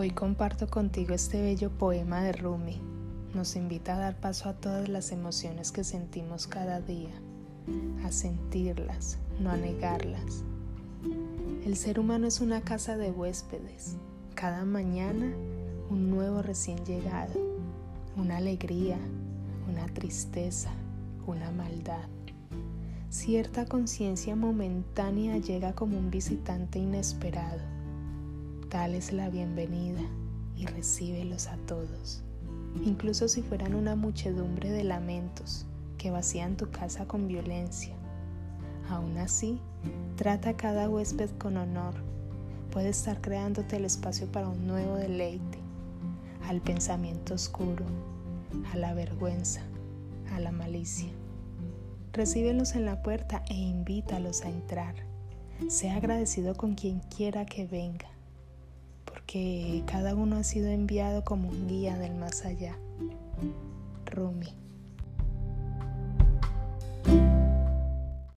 Hoy comparto contigo este bello poema de Rumi. Nos invita a dar paso a todas las emociones que sentimos cada día, a sentirlas, no a negarlas. El ser humano es una casa de huéspedes. Cada mañana un nuevo recién llegado, una alegría, una tristeza, una maldad. Cierta conciencia momentánea llega como un visitante inesperado Dales la bienvenida y recíbelos a todos, incluso si fueran una muchedumbre de lamentos que vacían tu casa con violencia. Aún así, trata a cada huésped con honor. Puede estar creándote el espacio para un nuevo deleite, al pensamiento oscuro, a la vergüenza, a la malicia. Recíbelos en la puerta e invítalos a entrar. Sea agradecido con quien quiera que venga que cada uno ha sido enviado como un guía del más allá.